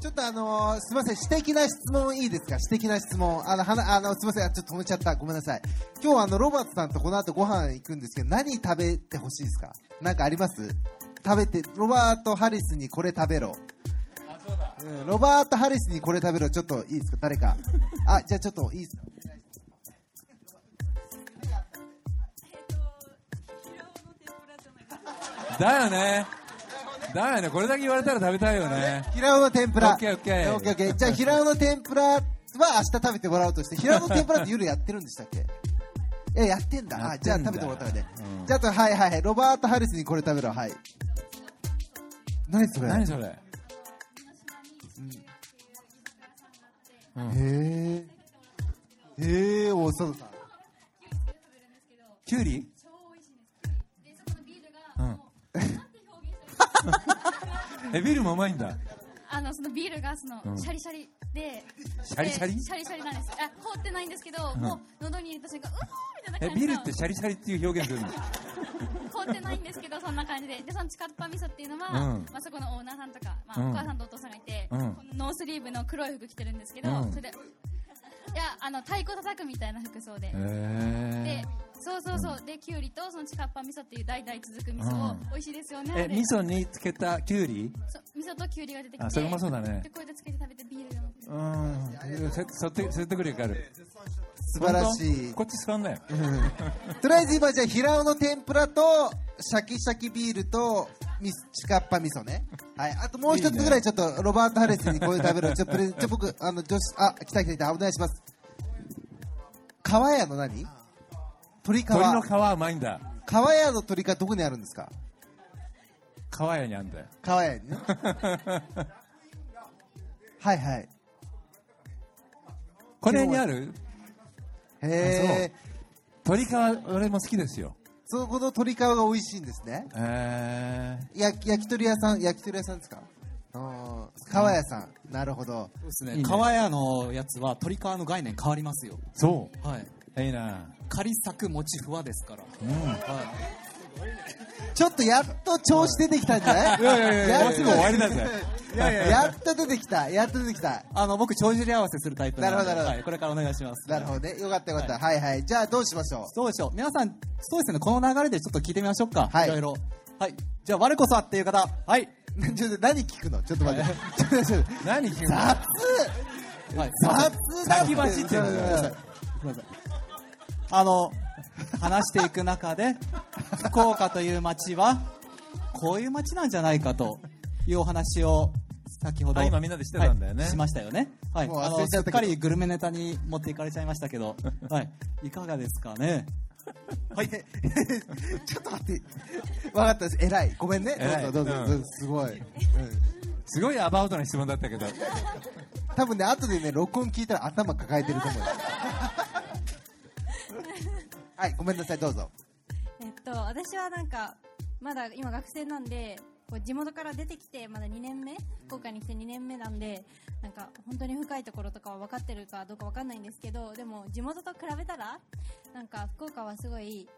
ちょっとあのーすみません、私的な質問いいですか？私的な質問。あの、はな、あの、すみません、ちょっと止めちゃった。ごめんなさい。今日はあの、ロバートさんとこの後ご飯行くんですけど、何食べてほしいですか？なんかあります？食べて、ロバート・ハリスにこれ食べろ。うん、ロバート・ハリスにこれ食べろ。ちょっといいですか？誰か。あ、じゃあちょっといいですか？だよね。だよね。これだけ言われたら食べたいよね。平尾の天ぷら。オッケーオッケーオッケーオッケーじゃあ平尾の天ぷらは明日食べてもらうとして、平尾の天ぷらって夜やってるんでしたっけ？え、やってんだ。じゃあ食べてもらったらね。うんじゃあはいはいはい。ロバート・ハリスにこれ食べろ。はい。何それ？何それ？うんへえ。へえ、お、佐藤さん。キュウリ？うん。え、ビールもうまいんだ。あのそのビールがその、うん。シャリシャリでシャリシャリ？でシャリシャリなんです。あ凍ってないんですけど、ん。もう喉に入れた瞬間うおーみたいなえ、感じの。ビールってシャリシャリっていう表現するの？凍ってないんですけどそんな感じで。でそのチカッパ味噌っていうのは、うん。まあ、そこのオーナーさんとか、まあうん。お母さんとお父さんがいて、うん。このノースリーブの黒い服着てるんですけど、うん。それでいやあの太鼓叩くみたいな服装で、へでえ。そうそうそう、できゅうりとそのチカッパ味噌っていう代々続く味噌を、うん。美味しいですよねえ、あれ。味噌につけたキュウリ？そう味噌ときゅうりが出てきて。あそれうまそうだね。でこうやってつけて食べてビールが飲んでうん。せ説得説得力ある。素晴らしい。本当？こっち座んなよ。とりあえず今じゃあ平尾の天ぷらとシャキシャキビールとミスチカッパ味噌ね。はい。あともう一つぐらいちょっとロバート・ハレスにこれ食べる。ちょっとプレゼンちょ僕あの女子あ来た来た来た。お願いします。川屋の何？鶏皮鶏の皮うまいんだ。川屋の鶏皮どこにあるんですか？川屋にあんだよ。川屋にね。はいはい。これにある？へえ鶏皮、俺も好きですよ。そこの鶏皮が美味しいんですね。えや焼き鳥屋さん焼き鳥屋さんですか？川屋さん。なるほど。そうですね。いいね。川屋のやつは鶏皮の概念変わりますよ。ー、そはい。う。いいな。仮作餅ふわですから。うん。はちょっとやっと調子出てきたんじゃない？いやいやいや、やっともうすぐ終わりだぜ。やっと出てきたやっと出てきたい。あの、僕、帳尻合わせするタイプなんで。なるほどなるほどはい。これからお願いします。なるほどねよかったよかったはいはいじゃあどうしましょう？そうでしょう。皆さん、そうですね。この流れでちょっと聞いてみましょうか。はいいろいろ。はい。じゃあ、我こそはっていう方。はい。ちょっと何聞くのちょっと待って ちょっとちょっと何聞くの？雑はい。雑だ先走ってるちょっと待ってすい。あの、話していく中で、福岡という街は、こういう街なんじゃないかというお話を、先ほど。あ今みんなでしてたんだよね。はいしましたよね。はい。あの、すっかりグルメネタに持っていかれちゃいましたけど、はい。いかがですかね？はい。ちょっと待って。分かったです。偉い。ごめんね。どうぞどうぞうん。どうぞ。すごい、うんすごいアバウトな質問だったけど。多分ね後でね録音聞いたら頭抱えてると思う はいごめんなさいどうぞえっと、私はなんかまだ今学生なんでこう地元から出てきてまだ2年目福岡に来て2年目なんでなんか本当に深いところとかは分かってるかどうか分かんないんですけどでも地元と比べたらなんか福岡はすごい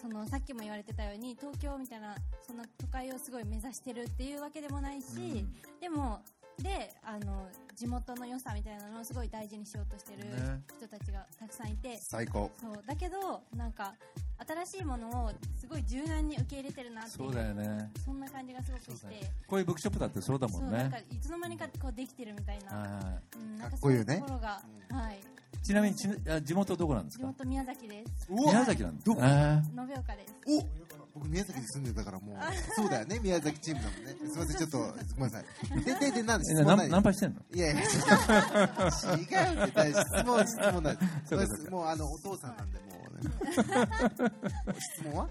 そのさっきも言われてたように東京みたいなそんな都会をすごい目指してるっていうわけでもないし、でもであの地元の良さみたいなのをすごい大事にしようとしてるね。人たちがたくさんいて、最高。そう。だけどなんか新しいものをすごい柔軟に受け入れてるなっていうそうだよね。そんな感じがすごくして、こういうブックショップだってそうだもなんそうんなか。いつの間にかこうできてるみたいな、うん、なんかっこいううところが、はいちなみにちあ地元どこなんですか？地元宮崎です。宮崎なんですかえ延岡です。お僕宮崎に住んでたからもうそうだよね宮崎チームだもんね。すみませんちょっとごめんなさい。ででで何ですえなナンナンパしてんの？いやいやちょっと違うって大質問質問なん そうかそうか。もうあのお父さんなんでもう、ね、質問は？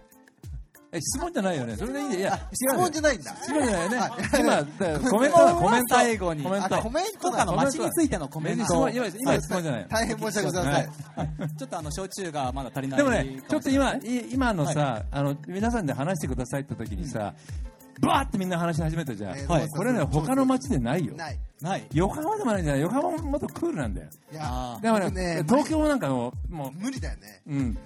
え、質問じゃないよね。それでいいんで。いや、質問じゃないんだ。質問じゃないよね。あ。今、コメントだ、コメント。最後に。コメント。あコメント福岡の街についてのコメント。今、今質問じゃない。大変申し訳ございません、ちょっとあの、焼酎がまだ足りないでもね、ちょっと今、い。今のはさ、あの、皆さんで話してくださいって時にさ、バーってみんな話し始めたじゃん、これね他の街でないよ。ないない。横浜でもないじゃん横浜ももっとクールなんだよ。いやあー。でもね東京なんかもうも無理だよね。ううん。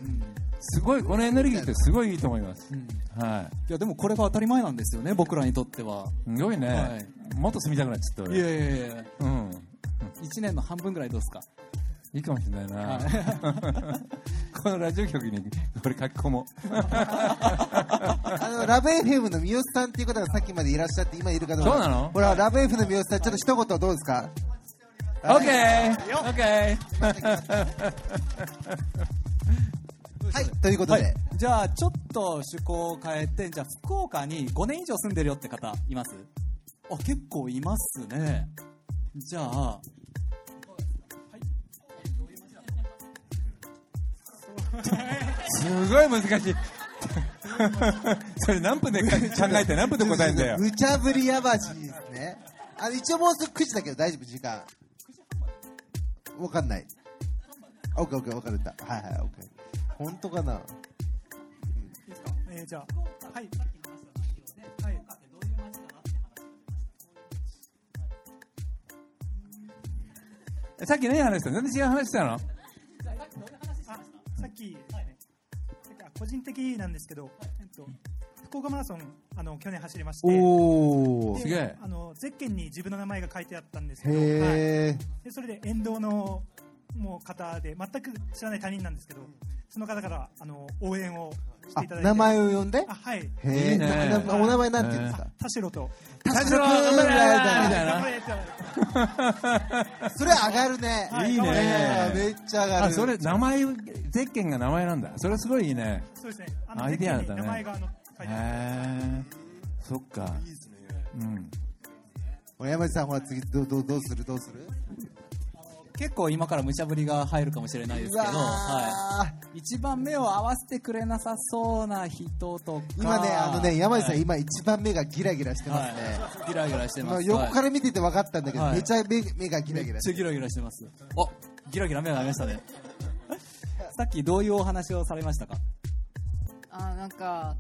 すごいこのエネルギーってすごいいいと思います、はい。やでもこれが当たり前なんですよね僕らにとっては。いすごいね、はい。もっと住みたくなっちゃった俺。いやいやいやうん。1年の半分ぐらいどうですか？いいかもしれないな、このラジオ局にこれ書き込もう。あのラブ FM の三好さんっていう方がさっきまでいらっしゃって今いるかどうか。そうなの？ほらラブ F の三好さんちょっと一言どうですか？オッケーオッケーはいということで、はい、じゃあちょっと趣向を変えてじゃあ福岡に5年以上住んでるよって方います？あ結構いますね。じゃあすごい難しい。それ何分で考えて何分で答えんだよ。無茶ぶりやばしですね。あの一応もうすぐ9時だけど大丈夫時間。わかんない。オッケーオッケーわかる。んだはいはいオッケー。本当かな？えー、じゃあ、はい。はい。さっき何話したの？全然違う話したの？あ、さっき、なんか個人的なんですけど、えっと、福岡マラソン、あの、去年走りまして、すげえ。あの、ゼッケンに自分の名前が書いてあったんですけど、はい、でそれで沿道のもう方で、全く知らない他人なんですけど、その方から、あの、応援をしてあいただいて。名前を呼んで？あ、はい。へえお名前なんて言うんですか？田代と。田代君みたいみたないな頑張れってそれ上がるね。はい。いいね。えーめっちゃ上がる。あそれ名前ゼッケンが名前なんだ。それすごいいいね。そうですね。あアイデアだね。名前があの書いてある。へえそっか。いいですね。うん。山内さんほら次どうどうどうする？どうする？結構今から無茶ぶりが入るかもしれないですけど、はい、一番目を合わせてくれなさそうな人とか。今ねあのね山内さん、はい。今一番目がギラギラしてますね、はい、ギラギラしてまあ、ます横かはいら見てて分かったんだけど、はい。めちゃ目目がギラギラしてめっちゃギラギラしてます。あギラギラ目が合いましたね。さっきどういうお話をされましたか？あなんか、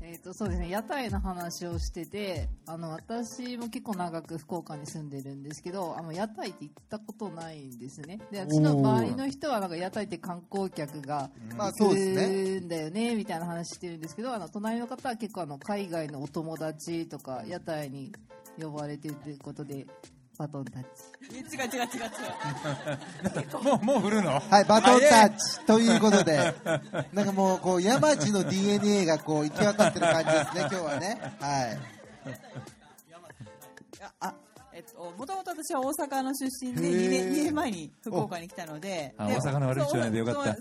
えー、とそうですね屋台の話をしててあの私も結構長く福岡に住んでるんですけどあの屋台って行ったことないんですね。で私の周りの人はなんか屋台って観光客がまあそうですね。来るんだよねみたいな話してるんですけどあの隣の方は結構あの海外のお友達とか屋台に呼ばれてるということでバトンタッチ。違う違う違う違う。もうもう振るの？はいバトンタッチということで。なんかもうこう山地の DNA がこう行き渡ってる感じですね 今日はね。はい。あえっと、もともと私は大阪の出身でへー2年 ,2 年前に福岡に来たので。大阪の悪口じゃないでよかった。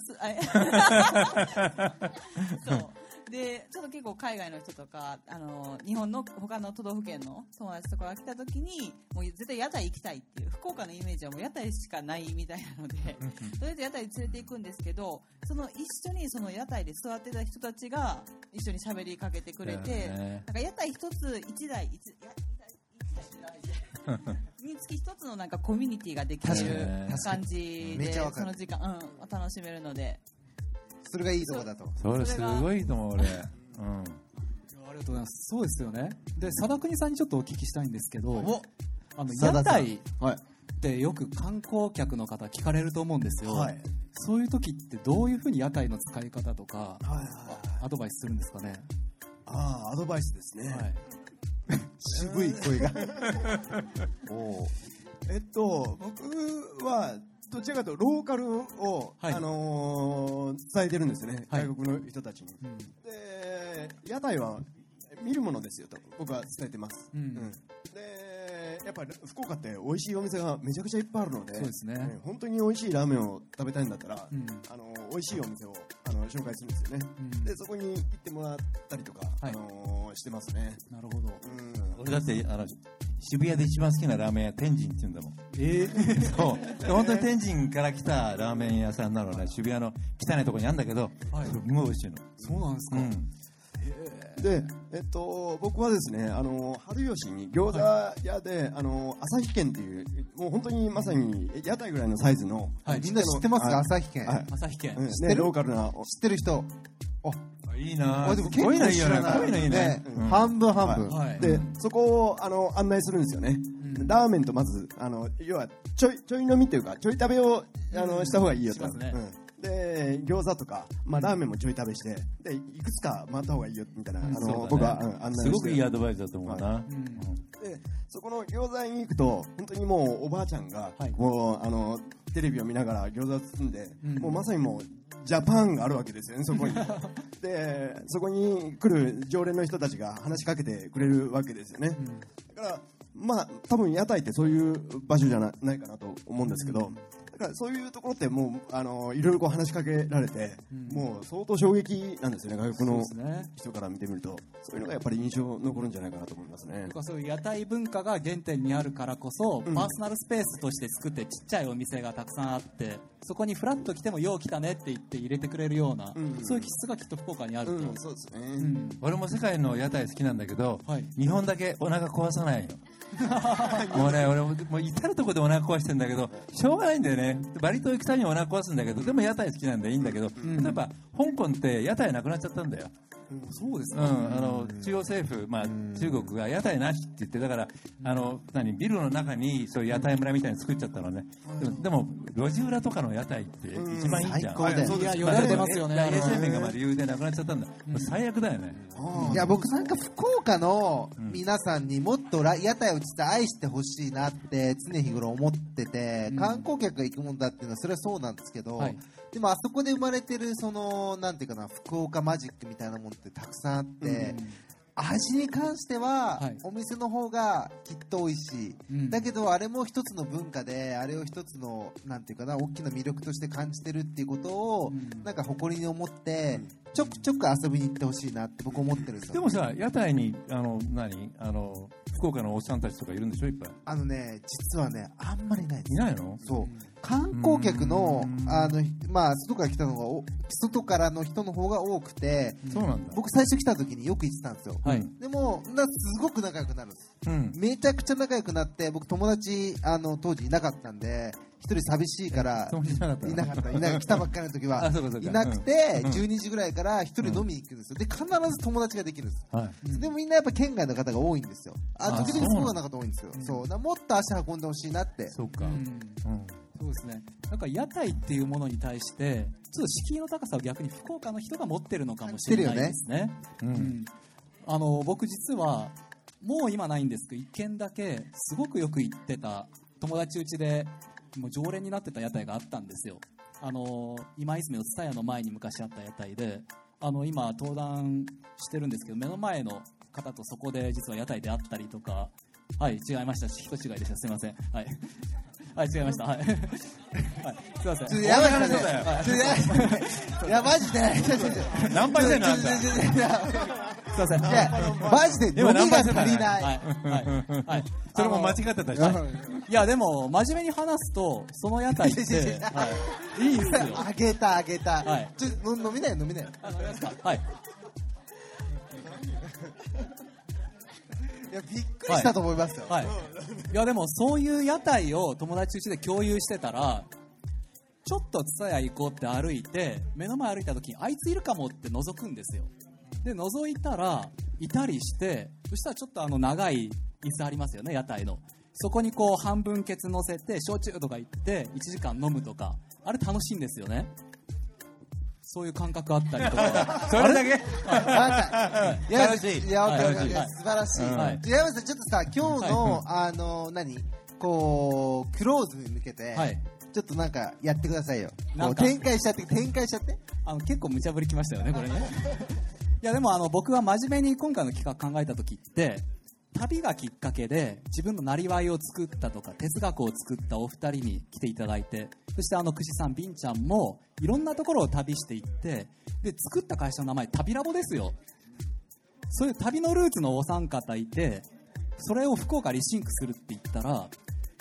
そう でちょっと結構海外の人とかあの日本の他の都道府県の友達とかが来た時にもう絶対屋台行きたいっていう福岡のイメージはもう屋台しかないみたいなのでとりあえず屋台に連れて行くんですけどその一緒にその屋台で座ってた人たちが一緒に喋りかけてくれて、なんか屋台一つ一台一や一台一台につき一つのなんかコミュニティができる感じでその時間、うん、楽しめるのでそれがいいとこだと。それすごいと思う俺。うん。ありがとうございます。そうですよね。で佐田国さんにちょっとお聞きしたいんですけどあの屋台はい。ってよく観光客の方聞かれると思うんですよ、はい。そういう時ってどういうふうに屋台の使い方とかはいはい。アドバイスするんですかね、ああ、アドバイスですね。はい、渋い声が。おー。えっと、僕は、どちらかというとローカルを、はい。あのー伝えてるんですよね、はい。外国の人たちに。うん。で、屋台は見るものですよと僕は伝えてます。うん。で、やっぱり福岡って美味しいお店がめちゃくちゃいっぱいあるので、そうですね。え本当に美味しいラーメンを食べたいんだったら、うん。あの美味しいお店をあの紹介するんですよね。うん。で、そこに行ってもらったりとか、はい。あのしてますね。なるほど。うん。俺だってあの渋谷で一番好きなラーメン屋天神って言うんだもん。ええそう。で本当に天神から来たラーメン屋さんなのね。渋谷の汚いところにあるんだけど、はい。すごい美味しいの。そうなんですか、うん。で、えっと、僕はですね、あの、春吉に餃子屋で、あの、朝日軒っていう、もう本当にまさに屋台ぐらいのサイズの、はい。みんな知ってますか？はい朝日軒、はい。朝日軒、うん知ってるね、ローカルな、知ってる人。あいいな。あでも結構知らないこういうのいいね。うん。半分半分、はい。でそこをあの案内するんですよね、ラーメンとまずあの要はちょいちょい飲みっていうかちょい食べをあのした方がいいよと、うん。で餃子とか、まあ、ラーメンもちょい食べしてでいくつか回った方がいいよみたいな、あの僕は、うん案内すごくいいアドバイスだと思うな。でそこの餃子屋に行くと本当にもうおばあちゃんが、はい。もうあのテレビを見ながら餃子を包んで、うん。もうまさにもうジャパンがあるわけですよねそこに。でそこに来る常連の人たちが話しかけてくれるわけですよね、だからまあ多分屋台ってそういう場所じゃなないかなと思うんですけど、だからそういうところってもうあのいろいろこう話しかけられて、もう相当衝撃なんですよね外国の人から見てみると。そういうのがやっぱり印象残るんじゃないかなと思いますね。僕はそういう屋台文化が原点にあるからこそ、うん。パーソナルスペースとして作ってちっちゃいお店がたくさんあってそこにフラッと来てもよう来たねって言って入れてくれるような、うん。そういう気質がきっと福岡にあると、うん、そうですね、うん。俺も世界の屋台好きなんだけど、はい。日本だけお腹壊さないよ。もうね、俺ももう至るとこでお腹壊してんだけど、しょうがないんだよね。バリ島行くたびにお腹壊すんだけど、でも屋台好きなんでいいんだけど、やっぱ香港って屋台なくなっちゃったんだよ。うん、そうですね、あの中央政府、まあ、中国が屋台なしって言って、だから、あの何ビルの中にそういう屋台村みたいに作っちゃったのね、でも、でも路地裏とかの屋台って一番いいじゃん、最高だよそうです。いやよだれ出ますよね。まあ衛生面がまあ理由でなくなっちゃったんだ、最悪だよね。いや僕なんか福岡の皆さんにもっとら屋台を実は愛してほしいなって常日頃思ってて、観光客が行くもんだっていうのはそれはそうなんですけど、はいでもあそこで生まれてるそのなんていうかな福岡マジックみたいなもんってたくさんあって、味に関しては、はい。お店の方がきっと美味しい、うん。だけどあれも一つの文化であれを一つのなんていうかな大きな魅力として感じてるっていうことを、うん。なんか誇りに思って、ちょくちょく遊びに行ってほしいなって僕思ってるんですよ。でもさ、屋台に、あの、何？あの、福岡のおっさんたちとかいるんでしょいっぱい。あのね実はねあんまりいないです。いないの？そう観光客のうん。あのまあ外から来たのがお外からの人の方が多くてそうなんだ。僕最初来た時によく行ってたんですよ、はい。でもなすごく仲良くなるんです。うん。めちゃくちゃ仲良くなって僕友達あの当時いなかったんで一人寂しいからいなかったの？いなかった。いなかった来たばっかりの時は いなくて、うん。12時ぐらいから一人飲みに行くんですよ。で必ず友達ができるんですはい。でもみんなやっぱ県外の方が多いんですよ。ああ時々そう福岡の方多いんですよ。そうもっと足運んでほしいなって。そうか。ううんん。そうですね。なんか屋台っていうものに対してちょっと敷居の高さを逆に福岡の人が持ってるのかもしれないですね。う。うん。んあの僕実はもう今ないんですけど一軒だけすごくよく行ってた友達うちでもう常連になってた屋台があったんですよ。あの今泉の蔦屋の前に昔あった屋台であの今登壇してるんですけど目の前の方とそこで実は屋台であったりとかはい違いました人違いでした。すいません。はいはい違いました。はい、はい、すいません。ちょっとやばいっすねそうだよちょっとやいやマジで。ちょちょちょナンパしてすいませんいやマジで今飲みが足りない、はいはいはいそれも間違ってたし。いやでも真面目に話すとその屋台って、いやいやいやはい、いいんですよあげたあげた、はいちょ飲みなよ飲みなよあ飲みますかはいやびっくりしたと思いますよ、はい。い。やでもそういう屋台を友達うちで共有してたらちょっと蔦屋行こうって歩いて目の前歩いた時にあいついるかもって覗くんですよ。で覗いたらいたりしてそしたらちょっとあの長い椅子ありますよね屋台の。そこにこう半分ケツ乗せて焼酎とか行って1時間飲むとか。あれ楽しいんですよねそういう感覚あったりとか。それだけ？楽しい。いや、はい素晴らしい。はい。さん、ちょっとさ、今日の、あの、何？こう、クローズに向けて、はい。ちょっとなんかやってくださいよ。展開しちゃって、展開しちゃって。あの結構無茶ぶりきましたよね、これね。いや、でもあの僕は真面目に今回の企画考えた時って、旅がきっかけで自分のなりわいを作ったとか哲学を作ったお二人に来ていただいてそしてあの串さん、ビンちゃんもいろんなところを旅していってで作った会社の名前旅ラボですよ。そういう旅のルーツのお三方いてそれを福岡リシンクするって言ったら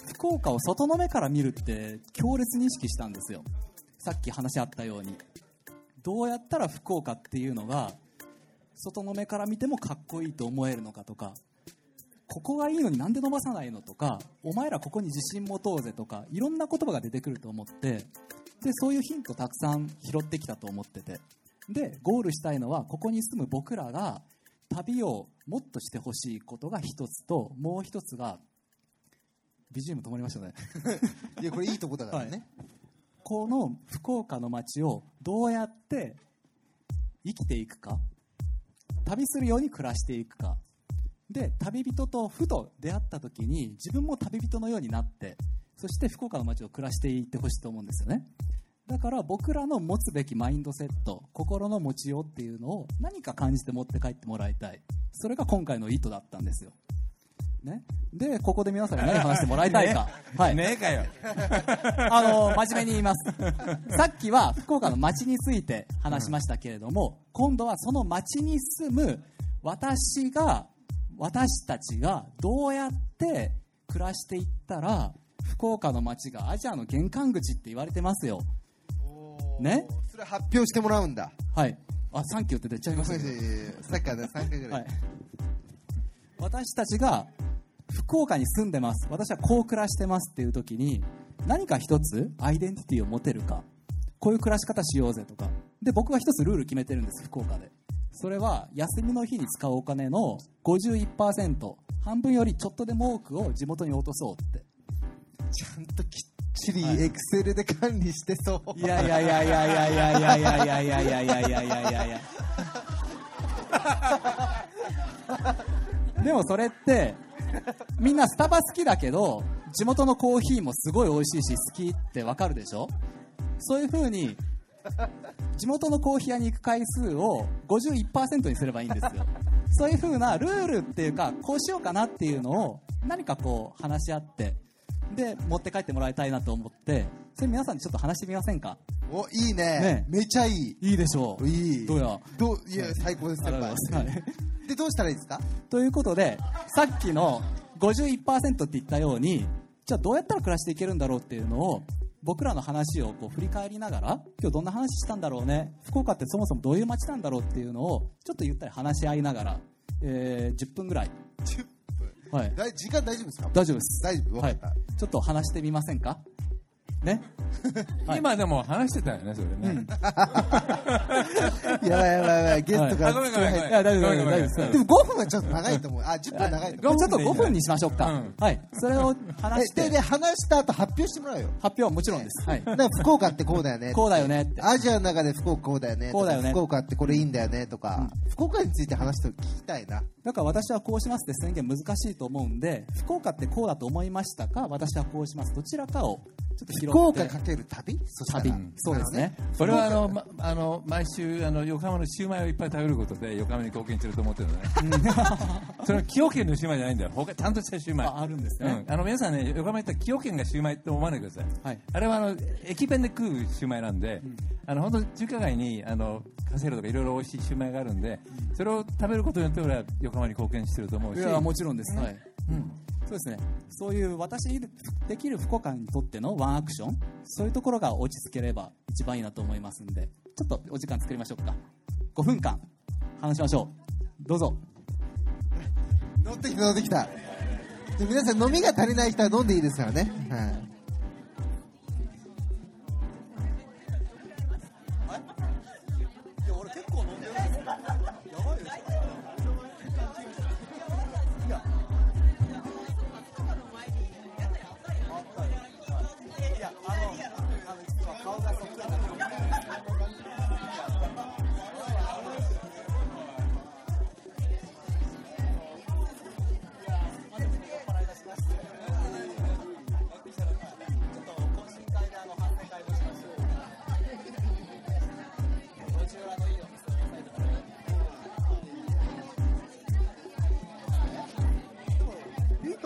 福岡を外の目から見るって強烈に意識したんですよ。さっき話あったように。どうやったら福岡っていうのが外の目から見てもかっこいいと思えるのかとかここがいいのになんで伸ばさないのとかお前らここに自信持とうぜとかいろんな言葉が出てくると思ってでそういうヒントたくさん拾ってきたと思ってて。でゴールしたいのはここに住む僕らが旅をもっとしてほしいことが一つともう一つが BGM 止まりましたね。いやこれいいとこだからね、この福岡の街をどうやって生きていくか旅するように暮らしていくかで旅人とふと出会った時に自分も旅人のようになってそして福岡の街を暮らしていってほしいと思うんですよね。だから僕らの持つべきマインドセット心の持ちようっていうのを何か感じて持って帰ってもらいたい。それが今回の意図だったんですよ。ね、でここで皆さんに何 話してもらいたいか、ね。はい、ねえかよ。あの真面目に言います。さっきは福岡の街について話しましたけれども、今度はその街に住む私が私たちがどうやって暮らしていったら福岡の街がアジアの玄関口って言われてますよ。ね？それ発表してもらうんだ。はい。あサンキューって出ちゃいましたけどいやいやい。やさっきから3回ぐらい、はい、私たちが福岡に住んでます。私はこう暮らしてますっていう時に何か一つアイデンティティを持てるか。こういう暮らし方しようぜとか。で僕は一つルール決めてるんです福岡でそれは休みの日に使うお金の51%半分よりちょっとでも多くを地元に落とそうって。ちゃんときっちりエクセルで管理してそう、いやいやいやいやいやいやいやいやいやいやいやいやいや。いやいやいやでもそれってみんなスタバ好きだけど地元のコーヒーもすごい美味しいし好きってわかるでしょ？そういう風に 地元のコーヒー屋に行く回数を51%にすればいいんですよ。そういう風なルールっていうかこうしようかなっていうのを何かこう話し合ってで持って帰ってもらいたいなと思ってそれ皆さんにちょっと話してみませんか？おいいね。ね。めちゃいい。いいでしょう。いい。どうや？どういや最高です先輩。はい。でどうしたらいいですか？ということでさっきの51%って言ったようにじゃあどうやったら暮らしていけるんだろうっていうのを僕らの話をこう振り返りながら今日どんな話したんだろうね福岡ってそもそもどういう街なんだろうっていうのをちょっとゆったり話し合いながら、えー10分ぐらい。10分。はい。時間大丈夫ですか？大丈夫です。大丈夫？分かった、ちょっと話してみませんか？ね。はい。今でも話してたよねそれね、やばいやばいやばいゲストがあごめんごめんごめん。いや大丈夫ごめんごめん大丈夫ですでも5分はちょっと長いと思う。あ10分長いと思う。ちょっと5分にしましょうか、うん。はい。それを話して。えでで話した後発表してもらうよ。発表もちろんです、はい、なんか福岡ってこうだよねこうだよねって。アジアの中で福岡こうだよねこうだよね。福岡ってこれいいんだよねとか、福岡について話して聞きたいな。だから私はこうしますって宣言難しいと思うんで福岡ってこうだと思いましたか私はこうします。どちらかをちょっとかける旅？旅。そうですね。これはあの、ま、あの毎週あの横浜のシウマイをいっぱい食べることで横浜に貢献してると思ってるのね。それは崎陽軒のシウマイじゃないんだよ。他ちゃんとしたシウマイああるんですね、うん、あの皆さんね横浜行ったら崎陽軒がシウマイって思わないでくださいはい。あれはあの駅弁で食うシウマイなんで、あの本当中華街にあのカセロとかいろいろ美味しいシウマイがあるんで、それを食べることによって俺は横浜に貢献してると思うし。いやもちろんです、はいうん。そうですね。そういう私にできる福岡にとってのワンアクションそういうところが落ち着ければ一番いいなと思いますんでちょっとお時間作りましょうか。5分間話しましょう。どうぞ。乗ってきた乗ってきた。で皆さん飲みが足りない人は飲んでいいですからね、はい。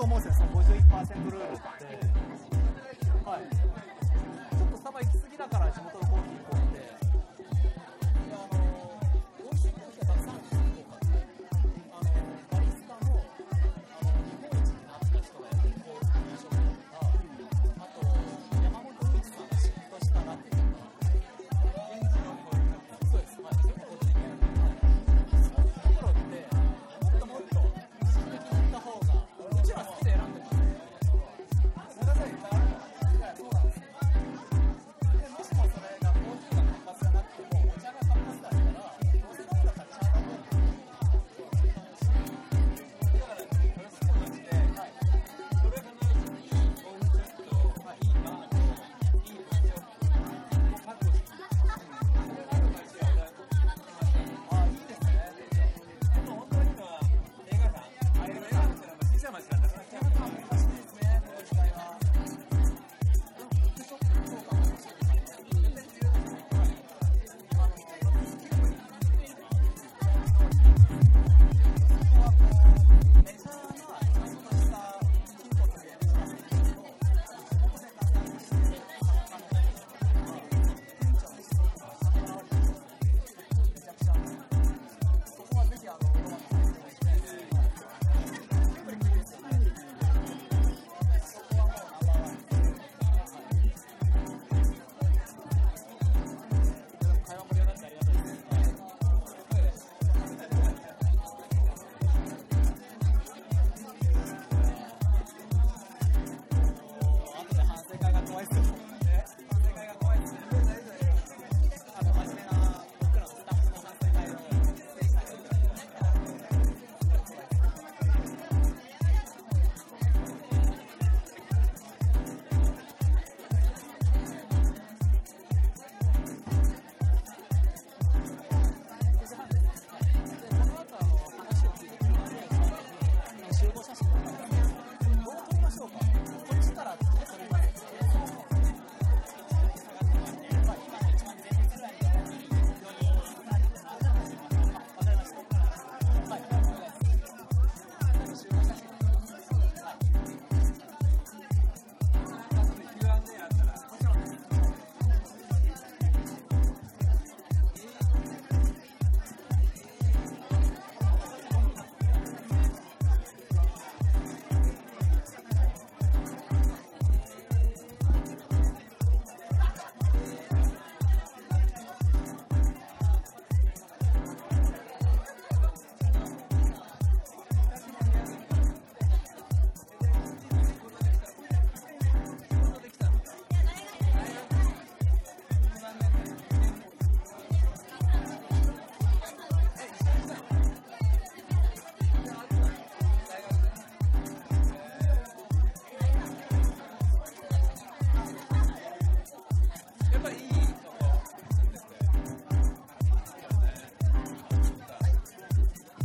と思うんですよ、その51%ルールって。はい。ちょっとスタバ行き過ぎだから地元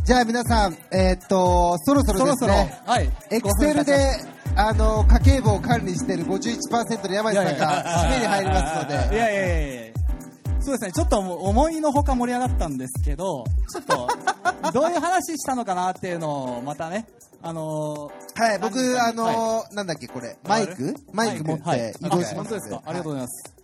じゃあ皆さん、えーっと、そろそろですね、、はい。エクセルで、あの、家計簿を管理している51%の山地さんが締めに入りますので、いやいやいやいやそうですね、ちょっと思いのほか盛り上がったんですけど、ちょっと、どういう話したのかなっていうのを、またね、あのはい、僕、あのはなんだっけ、これ、マイク？マイク。持っはい。て移動します。あ本当ですか、ありがとうございます。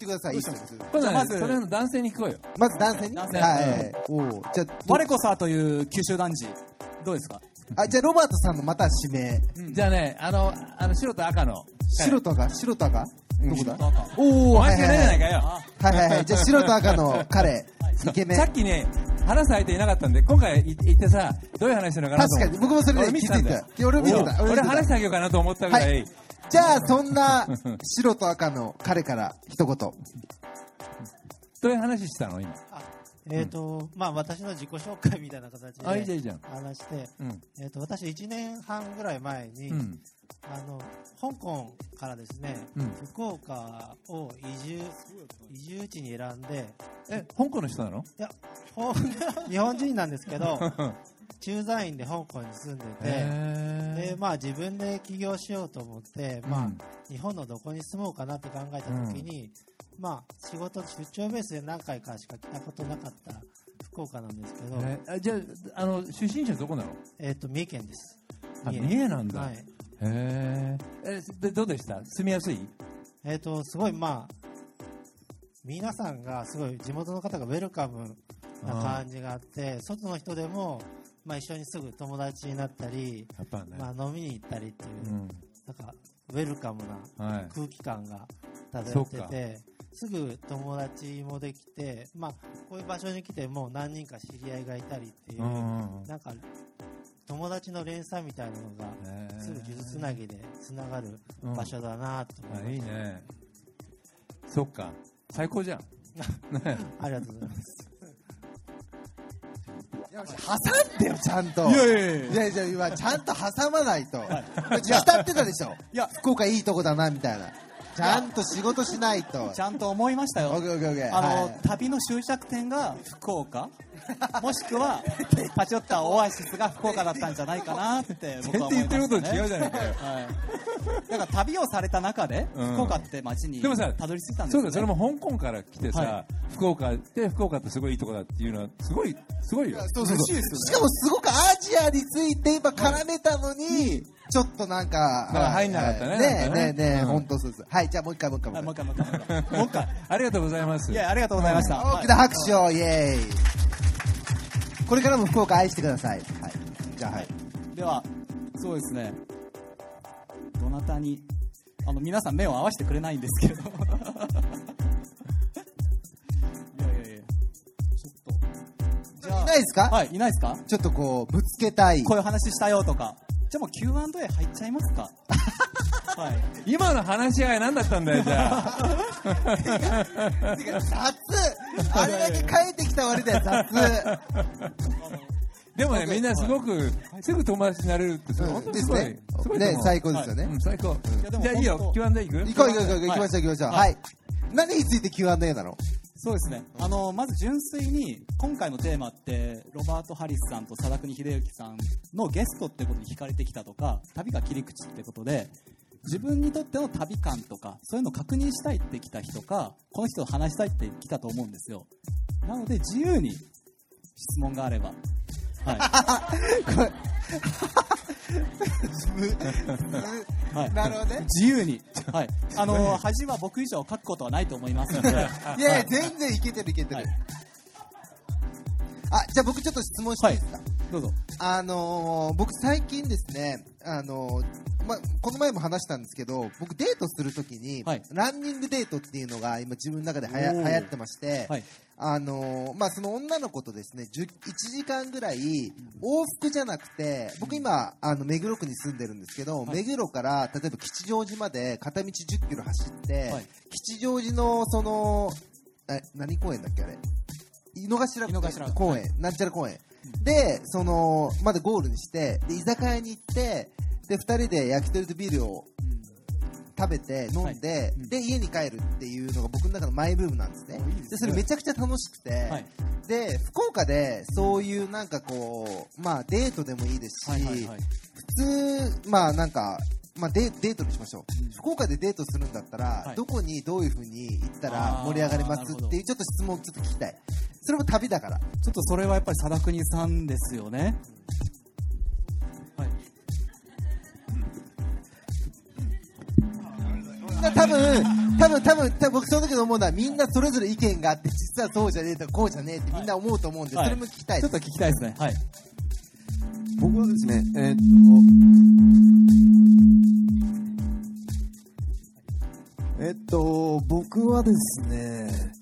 振ってください、いいです。まずねそれの男性に聞こうよ。まず男性に？男性。はい。おうじゃあ、我こそはという九州男児、どうですか？あ、じゃあ、ロバートさんのまた指名。じゃあねあのあの白と赤の。白と赤？白と赤？どこだ？赤。おおはいはいはい。はいはいはい。じゃあ、白と赤の彼、イケメン。さっきね話す相手いなかったんで今回い行ってさどういう話するのかなと思って。確かに、僕もそれ俺で気づいた。俺も見てた。俺話してあげようかなと思ったぐらいじゃあ、そんな白と赤の彼から一言。どういう話したの今？えっ、と、まあ私の自己紹介みたいな形で話して、うん。えっ、と、私1年半ぐらい前に、うん。あの、香港からですね、うん。福岡を移住、移住地に選んで、え香港の人なの？いや、ほ日本人なんですけど、駐在員で香港に住んでて、へで、まあ自分で起業しようと思って、まあ、うん。日本のどこに住もうかなって考えた時に、まあ仕事、出張ベースで何回かしか来たことなかった福岡なんですけど、えあじゃああの出身者どこなの？えっ、と、三重県です。あ三重。なんだ、はい。へええでどうでした？住みやすい？えっ、と、すごい、まあ、皆さんがすごい地元の方がウェルカムな感じがあって、外の人でも、まあ一緒にすぐ友達になったり、やっぱね、まあ飲みに行ったりっていう、うん。なんか、ウェルカムなはい。空気感が漂ってて、すぐ友達もできて、まあ、こういう場所に来てもう何人か知り合いがいたりっていう、うんうんうん。なんか、友達の連鎖みたいなのが、すぐ数珠つなぎでつながる場所だなと思いました。あいいね。そっか。最高じゃん。ね ありがとうございます。挟んでよ、ちゃんと。いやいやいやいやいや今ちゃんと挟まないと。浸ってたでしょ。いや福岡いいとこだな、みたいな。ちゃんと仕事しないと。ちゃんと思いましたよ。オッケーオッケーオッケーあの、はい旅の終着点が福岡もしくは、パチョったオアシスが福岡だったんじゃないかなって僕は思いまね。言ってること違うじゃないかよはい。だから旅をされた中で、うん福岡って街にでもさたどり着いたんですよ、ね。そうだそれも香港から来てさ、は福岡で福岡ってすごいいいとこだっていうのはすごいすごいよそうそうそうしかもすごくアジアについて今絡めたのに、ちょっとなんか、まあ入んなかったねはいねえねねえねえ、うん本当そうです。はい、じゃあもう一回もう一回もう一回。もう一回ありがとうございますいやありがとうございました、大きな拍手を、イエーイ。これからも福岡愛してください。はい。じゃあはい。ではそうですねどなたにあの皆さん目を合わせてくれないんですけどいないですか？はいいないですか？ちょっとこう、ぶつけたい。こういう話したよとかじゃあもう Q&A 入っちゃいますか。はい。今の話し合い何だったんだよじゃあ。雑。あれだけ変えてきた割で雑。でもねみんなすごくすぐ友達になれるってすごい本当にすごい。ですね。ね最高ですよね。うん最高。じゃあいいよ Q&A 行く？行こう行こう行こう行きましょう行きましょう。はい。何について Q&A なの？そうですね。あの、まず純粋に、今回のテーマって、ロバート・ハリスさんと佐田国秀之さんのゲストってことに惹かれてきたとか、旅が切り口ってことで、自分にとっての旅感とか、そういうのを確認したいって来た人か、この人と話したいって来たと思うんですよ。なので、自由に質問があれば。はい。はい、なるほどね。自由に。はい。あの、恥は僕以上書くことはないと思いますので。いやいや、全然いけてるいけてる。あ、じゃあ僕ちょっと質問していいですか、どうぞ。あのー僕最近ですね、あのーま、この前も話したんですけど、僕デートするときに、はいランニングデートっていうのが今自分の中ではや流行ってまして、はいあのーまあ、その女の子とですね、10 1時間ぐらい往復じゃなくて、僕今、あの、目黒区に住んでるんですけど、目黒から例えば吉祥寺まで片道10キロ走って、はい。吉祥寺のその、え、何公園だっけあれ？井の頭公園、なんちゃら公園。で、その、までゴールにして、で、居酒屋に行って、で、二人で焼き鳥とビールを食べて飲んで、で家に帰るっていうのが僕の中のマイブームなんですね。でそれめちゃくちゃ楽しくて、はい。で福岡でそういうなんかこうまあデートでもいいですし、はいはいはい。普通まあなんかまあ、デデートにしましょう、福岡でデートするんだったら、はい。どこにどういうふうに行ったら盛り上がれますっていうちょっと質問をちょっと聞きたい。それも旅だから。ちょっとそれはやっぱり佐田国さんですよね。はいんな多分多分多分多分僕その時思うのはみんなそれぞれ意見があって実はそうじゃねえとかこうじゃねえってみんな思うと思うんで、はいそれも聞きたいです。ちょっと聞きたいですね。はい。僕はですね、えーっと、えーっと、僕はですね、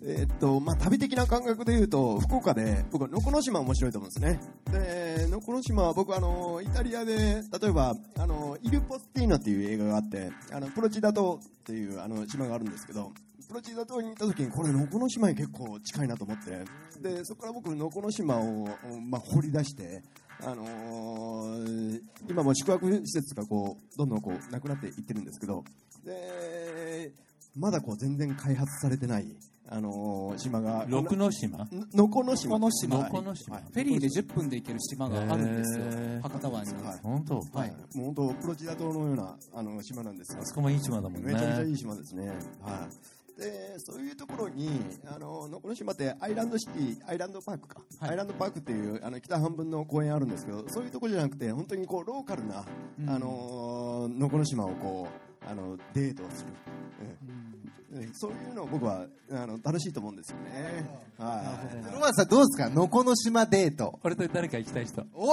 えーっと、まあ、旅的な感覚で言うと、福岡で、僕は能古島面白いと思うんですね。で、能古島は僕あの、イタリアで、例えば、あの、イル・ポスティーナっていう映画があって、あの、プロチダ島っていうあの島があるんですけど、プロチダ島に行った時に、これ能古島に結構近いなと思って、で、そこから僕、能古の島を、まあ、掘り出して、あのー今も宿泊施設がこうどんどんこうなくなっていってるんですけどでまだこう全然開発されてない、あのー島が六の島？のこの島。この島。のこの島。フェリーで10分で行ける島があるんですよ。博多湾に。はい。本当？はい。もう本当プロチダ島のようなあの島なんですよ。あそこもいい島だもんね。めちゃめちゃいい島ですね。はい。で、そういうところに、あの、能古の島ってアイランドシティ、アイランドパークか。はい。アイランドパークっていう、あの、北半分の公園あるんですけど、そういうところじゃなくて、本当にこう、ローカルな、うん。あの、能古の島をこう、あの、デートをする。うん。うんそういうのを僕は、あの、楽しいと思うんですよね。はい。ロマンさんどうですか？のこの島デート。俺と誰か行きたい人。おお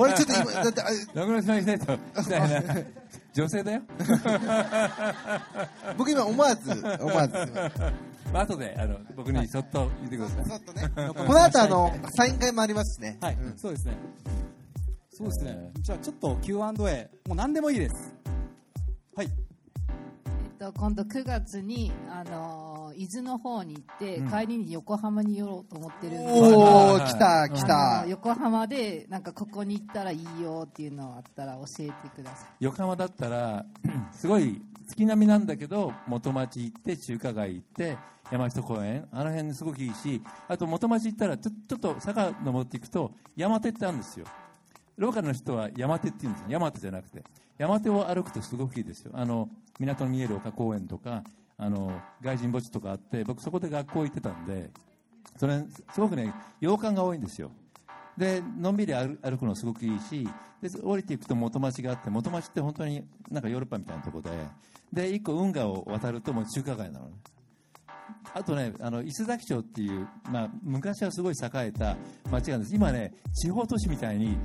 俺ちょっと今だってあどのぐらい島行きたい人？たいな女性だよ。僕今思わず思わず。まあ後であの僕にそっと言ってください。ちょっとね。この後あのサイン会もありますしね。はい、そうですね。そうですね。じゃあちょっと Q&A もう何でもいいですと、今度9月に、あのー伊豆の方に行って、うん。帰りに横浜に寄ろうと思ってるんですおお来た来あたの横浜でなんかここに行ったらいいよっていうのがあったら教えてください。横浜だったら すごい月並みなんだけど元町行って中華街行って山下公園。あの辺すごくいいしあと元町行ったらちょちょっと坂登っていくと山手ってあるんですよ。ローカルの人は山手って言うんですよ。山手じゃなくて山手を歩くとすごくいいですよ。あの港の見える丘公園とかあの外人墓地とかあって僕そこで学校行ってたんでそれすごくね洋館が多いんですよ。でのんびり歩くのすごくいいしで降りていくと元町があって元町って本当になんかヨーロッパみたいなところでで一個運河を渡るともう中華街なのね。あとねあの伊勢崎町っていう、まあ、昔はすごい栄えた町があるんです。今ね地方都市みたいに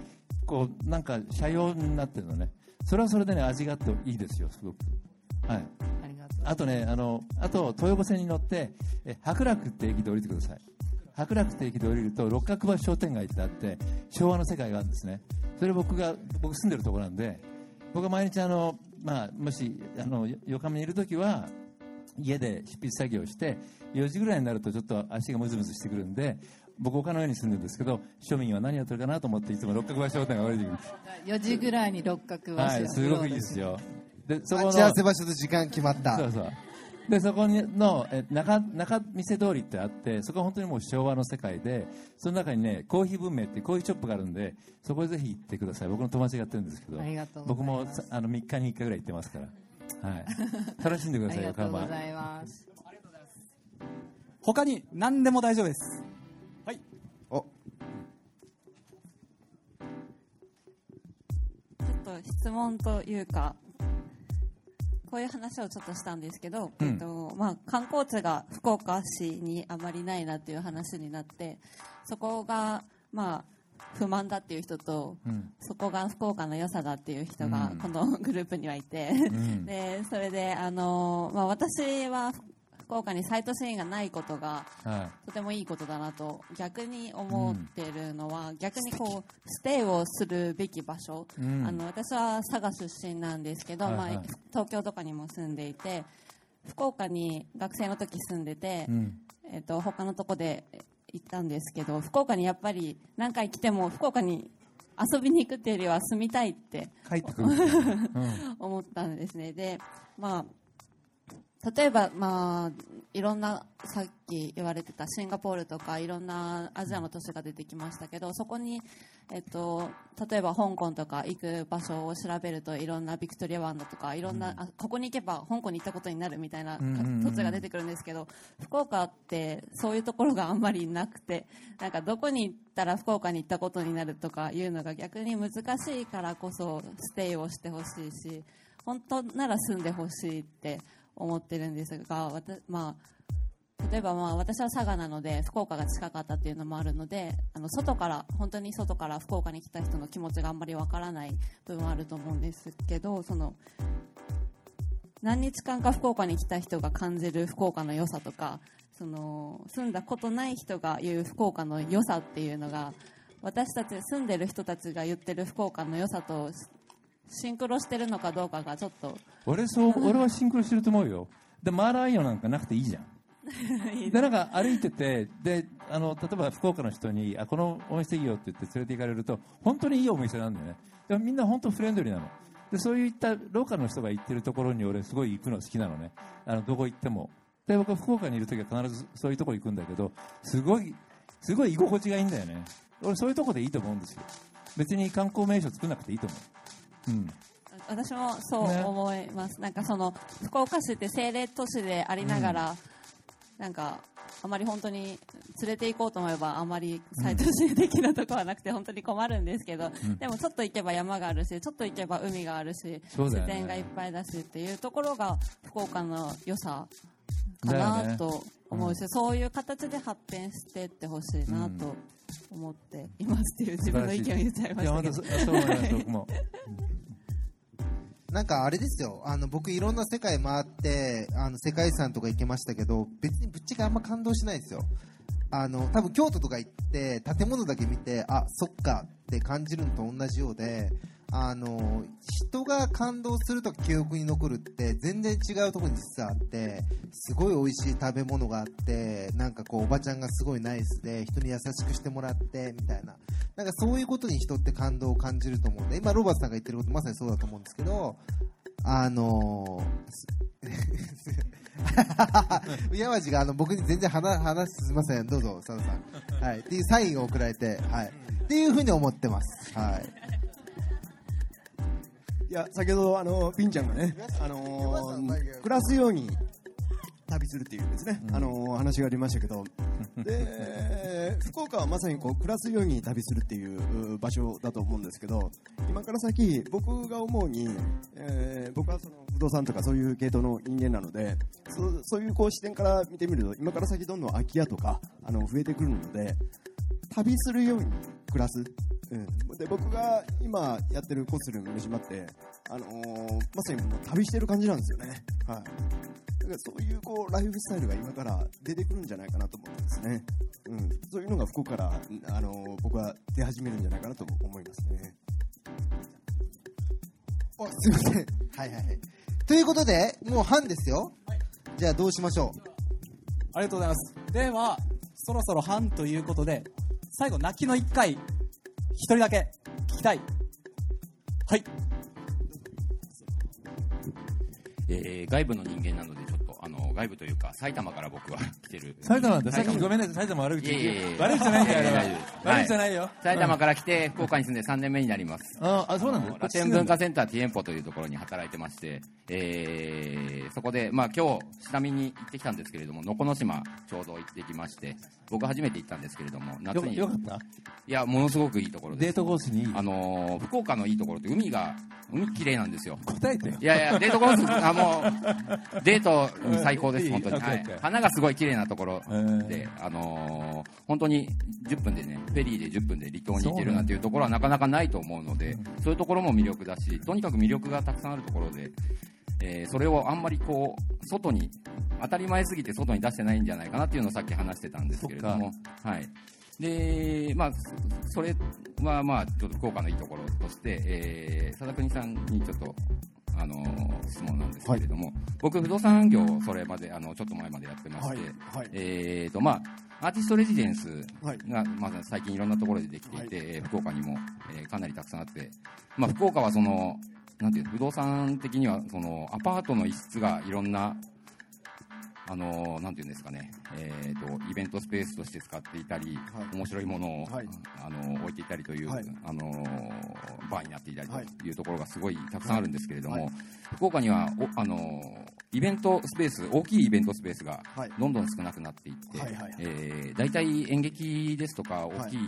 こうなんか車用になってるのね。それはそれでね味があっていいですよすごくはいありがとうあとね、あの、あと、東横線に乗って、え白楽って駅で降りてください。白楽って駅で降りると、六角橋商店街ってあって、昭和の世界があるんですね。それ僕が、僕住んでるところなんで、僕は毎日あの、まあ、もし、あの、よ横浜にいるときは、家で執筆作業をして、4時ぐらいになるとちょっと足がムズムズしてくるんで、僕丘の上に住んでるんですけど、庶民は何やってるかなと思って、いつも六角橋商店街降りてくるんです。4時ぐらいに六角橋はい、すごくいいですよ。で、そこの待ち合わせ場所と時間決まったそうそう。で、そこにの、え中、中見世通りってあって、そこは本当にもう昭和の世界で、その中にね、コーヒー文明っていうコーヒーショップがあるんで、そこへぜひ行ってください。僕の友達がやってるんですけど、ありがとうござい僕ますもさあの3日に1回ぐらい行ってますから。はい。楽しんでください、ありが。とうございます他に何でも大丈夫ですと質問というか、こういう話をちょっとしたんですけど、うん。えっとまあ、観光地が福岡市にあまりないなっていう話になってそこが、まあ、不満だっていう人とうん。そこが福岡の良さだっていう人がうん。このグループにはいて、ん。でそれで、あのまあ、私は福岡にサイトシーンがないことがはとてもいいことだなと逆に思ってるのは、逆にこうステイをするべき場所。あの私は佐賀出身なんですけど、まあ、東京とかにも住んでいて福岡に学生の時住んでて、うん。えっと他のとこで行ったんですけど福岡にやっぱり何回来ても福岡に遊びに行くっていうよりは住みたいって帰ってくるうん 思ったんですね。で、まあ、例えば、まあ、いろんな、さっき言われてたシンガポールとか、いろんなアジアの都市が出てきましたけど、そこに、えっと、例えば香港とか行く場所を調べると、いろんなビクトリア湾だとか、いろんな、あここに行けば香港に行ったことになるみたいなうんうんうんうん。土地が出てくるんですけど、福岡ってそういうところがあんまりなくて、なんかどこに行ったら福岡に行ったことになるとかいうのが逆に難しいからこそステイをしてほしいし、本当なら住んでほしいって思ってるんですが、まあ、例えばまあ私は佐賀なので福岡が近かったっていうのもあるのであの外から本当に外から福岡に来た人の気持ちがあんまりわからない部分はあると思うんですけどその何日間か福岡に来た人が感じる福岡の良さとかその住んだことない人が言う福岡の良さっていうのが私たち住んでる人たちが言ってる福岡の良さとシンクロしてるのかどうかがちょっと。俺そう 俺はシンクロしてると思うよ。でマーラーイオンなんかなくていいじゃん。でなんか歩いててであの例えば福岡の人にあこのお店いいよって言って連れて行かれると本当にいいお店なんだよね。でもみんな本当フレンドリーなの。でそういったローカルの人が行ってるところに俺すごい行くの好きなのね。あのどこ行っても。で僕は福岡にいる時は必ずそういうところ行くんだけどすごいすごい居心地がいいんだよね。俺そういうところでいいと思うんですよ。別に観光名所作んなくていいと思ううん。私もそうね思います、なんかその福岡市って政令都市でありながら、なんかあまり本当に連れて行こうと思えばあまり再都市的なとこはなくて本当に困るんですけど、うん。でもちょっと行けば山があるしちょっと行けば海があるし、ね。然がいっぱいだしっていうところが福岡の良さかなと思うし、そういう形で発展していってほしいなと思っていますっていう自分の意見を言っちゃいましたけど。そう思います僕も なんかあれですよ、あの僕いろんな世界回って、あの世界遺産とか行けましたけど、別にぶっちゃけあんま感動しないですよ。あの、多分京都とか行って、建物だけ見て、あ、そっかって感じるのと同じようで、あの、人が感動すると記憶に残るって全然違うところに実はあって、すごい美味しい食べ物があって、なんかこうおばちゃんがすごいナイスで、人に優しくしてもらって、みたいな。なんかそういうことに人って感動を感じると思うんで、今ロバートさんが言ってることまさにそうだと思うんですけど、あのー、山地があの僕に全然話話すみません、どうぞ、佐野さん。はい。っていうサインを送られて、はい。っていうふうに思ってます。はい。いや、先ほど、あの、ピンちゃんがね、あのー暮らすように旅するっていうですね、あのー話がありましたけど、で、福岡はまさにこう、暮らすように旅するっていうう場所だと思うんですけど、今から先、僕が思うに、えー僕はその不動産とかそういう系統の人間なので、そうそういうこう視点から見てみると、今から先どんどん空き家とか、あの、増えてくるので、旅するように暮らす。うん、で僕が今やってるコスルの島って、あのーまさにもう旅してる感じなんですよね。はい。だからそういうこうライフスタイルが今から出てくるんじゃないかなと思うんですね。うん。そういうのが福岡から、あのー僕は出始めるんじゃないかなと思いますね。おすいません。はいはいはい。ということで、もう半ですよ。じゃあどうしましょう？ありがとうございます。では、そろそろ半ということで、最後、泣きの一回、一人だけ聞きたい。はい。えー外部の人間なので、外部というか、埼玉から僕は来てる。埼玉ださっごめんなさい埼玉悪口悪口じゃないんだよ悪口じゃないよ。埼玉から来て、福岡に住んで3年目になります。ああそうなんだ。のラテン文化センターティエンポというところに働いてまして、えーそこで、まあ今日、下見に行ってきたんですけれども、能古島ちょうど行ってきまして、僕初めて行ったんですけれども、夏に。よよかった？いや、ものすごくいいところです。デートコースに？あのー福岡のいいところって海が、海綺麗なんですよ。答えてよ。いやいや、デートコース、あ、もう、デートに最高です、本当に。はい。花がすごい綺麗なところで、あのー本当に10分でね、フェリーで10分で離島に行けるなんていうところはなかなかないと思うので、そういうところも魅力だし、とにかく魅力がたくさんあるところで、えーそれをあんまりこう、外に、当たり前すぎて外に出してないんじゃないかなっていうのをさっき話してたんですけれども、はい。で、まあ、そそれはまあ、ちょっと福岡のいいところとして、えー、佐田国さんにちょっとあの質問なんですけれども、僕、不動産業、それまであのちょっと前までやってまして、はい。はい。えーとまあ、アーティストレジデンスはい。が、まだ最近いろんなところでできていて、えー福岡にも、えーかなりたくさんあって、まあ、福岡はそのなんていうの不動産的にはそのアパートの一室がいろんなあのなんていうんですかね、えー、とイベントスペースとして使っていたり、はい。面白いものを、はい。あの置いていたりという、はい。あのバーになっていたりはいとい。うところがすごいたくさんあるんですけれども、はい。福岡にはおあのイベントスペース大きいイベントスペースがはい。どんどん少なくなっていって、はいはいはい。えー大体演劇ですとか大きい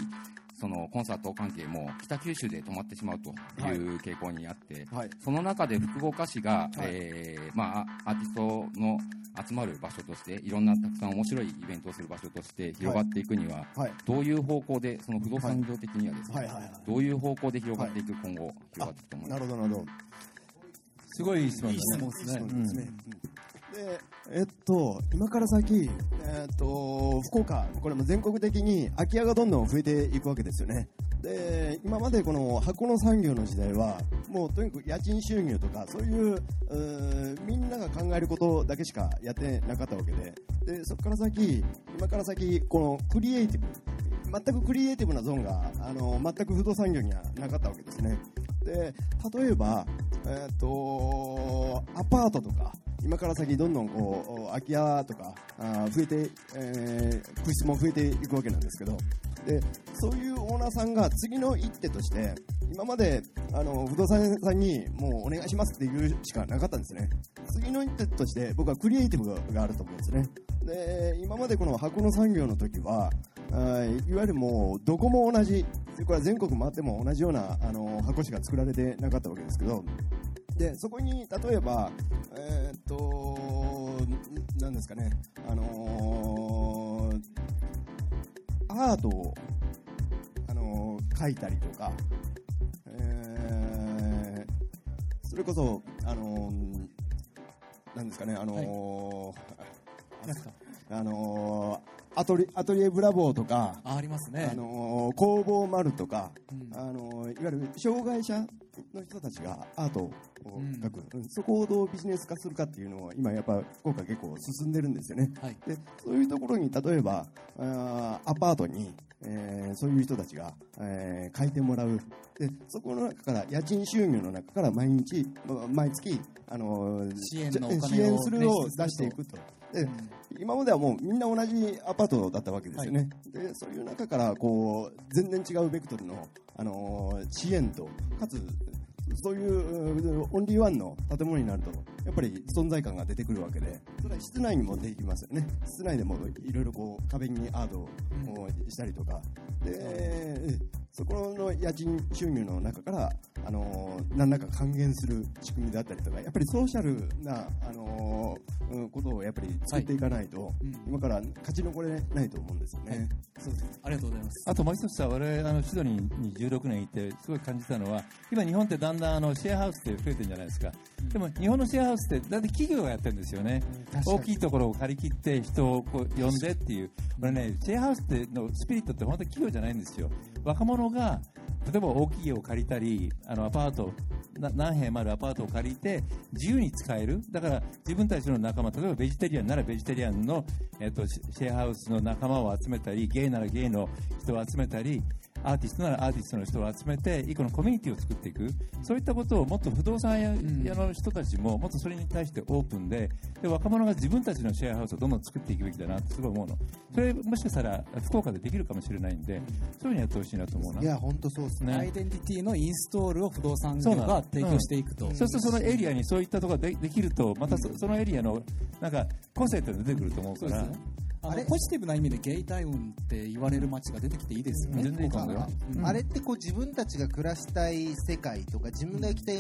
そのコンサート関係も北九州で止まってしまうという傾向にあって、はい。その中で福岡市が、はい。えーまあ、アーティストの集まる場所としていろんなたくさん面白いイベントをする場所として広がっていくには、はい。どういう方向でその不動産業的にはですね、はいはいはい。どういう方向で広がっていく、今後広がっていくと思います？なるほどなるほどすごいいい質問いい質問ですね。そうですね。で、えっと、今から先、えっと、福岡、これも全国的に空き家がどんどん増えていくわけですよね。で、今までこの箱の産業の時代は、もうとにかく家賃収入とか、そういう、みんなが考えることだけしかやってなかったわけで、で、そこから先、今から先、このクリエイティブ、全くクリエイティブなゾーンが、あの、全く不動産業にはなかったわけですね。で、例えば、えっ、と、アパートとか、今から先どんどんこう、空き家とか、あ増えて、えー、空室も増えていくわけなんですけど、で、そういうオーナーさんが次の一手として、今まで、あの、不動産屋さんにもうお願いしますっていうしかなかったんですね。次の一手として僕はクリエイティブがあると思うんですね。で、今までこの箱の産業の時は、あいわゆるもうどこも同じ、これは全国回っても同じようなあの箱しか作られてなかったわけですけど、でそこに例えば、えーっと、んなんですかね、あのーアートを、あのー描いたりとか、えーそれこそ、あのーなんですかね、あのあのーアトリアトリエブラボーとか、あありますね。あのー工房丸とか、うん。あのーいわゆる障害者の人たちがアートを描く、うん。そこをどうビジネス化するかっていうのは今やっぱ福岡結構進んでるんですよね、はい。でそういうところに例えばあーアパートに、えーそういう人たちが、えー書いてもらう。でそこの中から家賃収入の中から毎日ま毎月、あのー支援のお金を支援するを出していくと。で今まではもうみんな同じアパートだったわけですよね、でそういう中からこう全然違うベクトルの、あのー支援とかつそういううオンリーワンの建物になるとやっぱり存在感が出てくるわけでそれは室内にもできますよね。室内でもいろいろこう壁にアートをしたりとか。でそこの家賃収入の中から、あのー何らか還元する仕組みだったりとかやっぱりソーシャルな、あのーうんことをやっぱり作っていかないと、今から勝ち残れないと思うんですよね。そうです。ありがとうございます。あともう一つは、我々あのシドニーに16年いて、すごい感じたのは、今、日本ってだんだんあのシェアハウスって増えてるんじゃないですか、でも日本のシェアハウスって、だって企業がやってるんですよね、大きいところを借り切って、人をこう呼んでっていう、これね、シェアハウスってのスピリットって本当に企業じゃないんですよ、若者が例えば大きい家を借りたり、あのアパート、何部屋もあるアパートを借りて、自由に使える、だから自分たちの仲間、例えばベジタリアンならベジタリアンの、えっとシェアハウスの仲間を集めたり、ゲイならゲイの人を集めたり、アーティストならアーティストの人を集めて、一個のコミュニティを作っていく、そういったことをもっと不動産屋の人たちも、もっとそれに対してオープンでで、若者が自分たちのシェアハウスをどんどん作っていくべきだなってすごい思うの。それもしかしたら福岡でできるかもしれないんで、そういうふうにやってほしいなと思うな。いや、本当そうですね。アイデンティティのインストールを不動産業が提供していくと、うん。そうするとそのエリアにそういったところがでできるとまたそそのエリアのなんか個性っていうのが出てくると思うからあのポジティブな意味でゲイタウンって言われる街が出てきていいですよね、全然あれってこう自分たちが暮らしたい世界とか自分が生きたい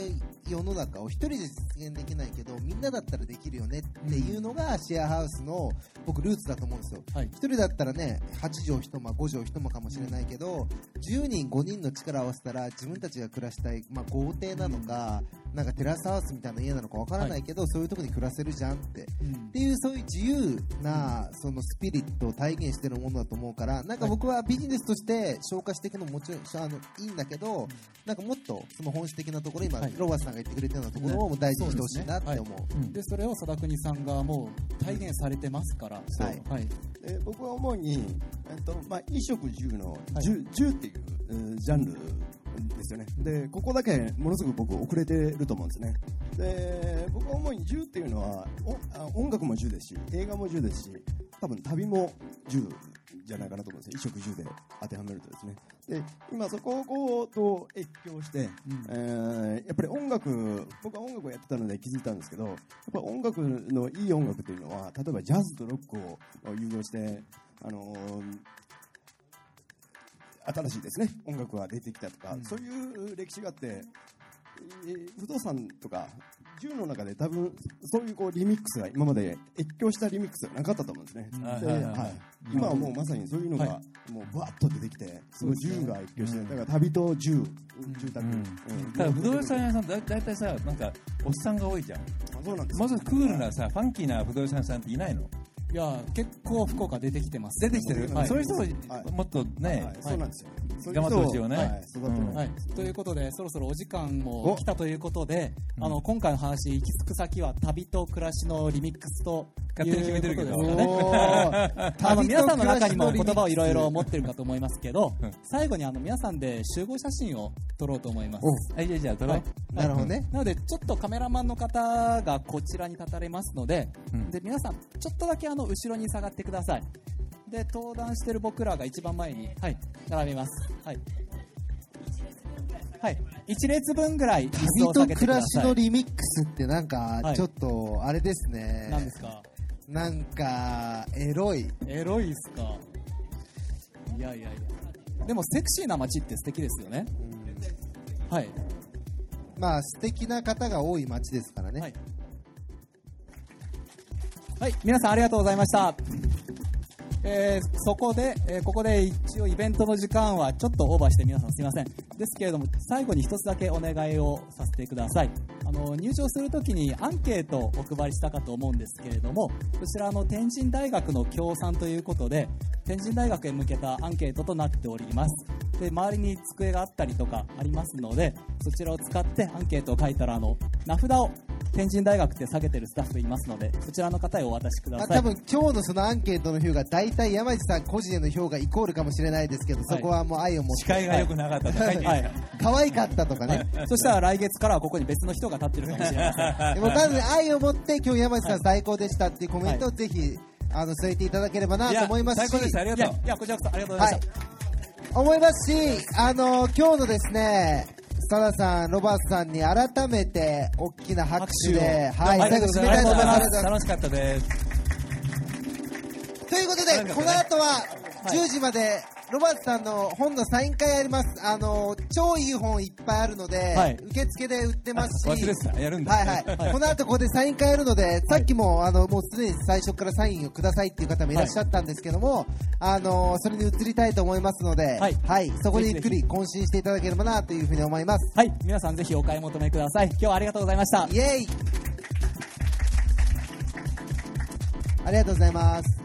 世の中を一人で実現できないけどみんなだったらできるよねっていうのがシェアハウスの僕ルーツだと思うんですよ。一人だったらね8畳一間5畳一間かもしれないけど10人5人の力を合わせたら自分たちが暮らしたい、まあ、豪邸なのかなんかテラスハウスみたいな家なのかわからないけど、そういうところに暮らせるじゃんって、っていうそういう自由なそのススピリットを体現してるものだと思うからなんか僕はビジネスとして消化していくのももちろんあのいいんだけどなんかもっとその本質的なところ今、はい。ロバートさんが言ってくれたようなところをもう大事にしてほしいなって思う。でそれを佐田国さんがもう体現されてますから、はい。はい、で僕は主に、えっとまあ、衣食住の住,、住っていうえージャンルですよね。でここだけものすごく僕遅れてると思うんですね。で僕は主に住っていうのは音楽も住ですし映画も住ですし多分旅も住じゃないかなと思うんですよ衣食住で当てはめるとですね。で今そこをこうと越境して、えーやっぱり音楽僕は音楽をやってたので気づいたんですけどやっぱ音楽のいい音楽というのは例えばジャズとロックを融合してあのー新しいですね。音楽が出てきたとか、そういう歴史があって、えー不動産とか銃の中で多分そういうこうリミックスが今まで越境したリミックスがなかったと思うんですね、今はもうまさにそういうのがはもうバーッと出てきてそうですね。銃が越境して、だから旅と銃住宅、うん。ただ不動産屋さんだ大体さなんかおっさんが多いじゃん。そうなんですもうちょっとクールなさファンキーな不動産屋さんっていないの？いや結構福岡出てきてます。出てきてる、はい。そういう人をもっとね、はい。そうなんですよ。頑張ってほしいよね、はい。はい、ということでそろそろお時間も来たということで、あの今回の話行き着く先は旅と暮らしのリミックスと勝手に決めてるけど。ね。ー。あの皆さんの中にも言葉をいろいろ持ってるかと思いますけど最後にあの皆さんで集合写真を撮ろうと思います。はいじゃあじゃあ撮ろう、はい。なるほどね。なのでちょっとカメラマンの方がこちらに立たれますので,、うん。で皆さんちょっとだけあの後ろに下がってください。で登壇してる僕らが一番前に、はい、並びます。はい。はい、1列分ぐらい旅と暮らしのリミックスってなんかはい。ちょっとあれですね。何ですか？なんかエロい。エロいっすか？いやいやいや。でもセクシーな街って素敵ですよね。はい。まあ素敵な方が多い街ですからね。はい。はい、皆さんありがとうございました。えーそこで、えーここで一応イベントの時間はちょっとオーバーして皆さんすいません。ですけれども、最後に一つだけお願いをさせてください。あの、入場するときにアンケートをお配りしたかと思うんですけれども、こちらの天神大学の協賛ということで、天神大学へ向けたアンケートとなっております。で、周りに机があったりとかありますので、そちらを使ってアンケートを書いたら、あの、名札を天神大学って下げてるスタッフいますので、そちらの方へお渡しください。まあ多分今日のそのアンケートの票が大体山地さん個人への票がイコールかもしれないですけど、そこはもう愛を持って。視界が良くなかったとか書いてはいる可愛かったとかね。そしたら来月からはここに別の人が立ってるかもしれません。でもなので愛を持って今日山地さん最高でしたっていうコメントをぜひ、あの添えていただければなと思いますし。最高ですありがとういや、いや、こちらこそありがとうございました。思いますし、あの今日のですね、サダさん、ロバートさんに改めて大きな拍手で、はい、ありがとうございます。最後締めたいと思います。楽しかったです。ということで、この後は10時まで、ロバートさんの本のサイン会やります。あの超いい本いっぱいあるので、はい受付で売ってますし、忘れてたやるんだはいはい。この後ここでサイン会やるので、さっきもあのもうすでに最初からサインをくださいっていう方もいらっしゃったんですけども、あのそれに移りたいと思いますので、はいそこでゆっくり懇親していただければなというふうに思います。はい、皆さんぜひお買い求めください。今日はありがとうございました。イエイありがとうございます。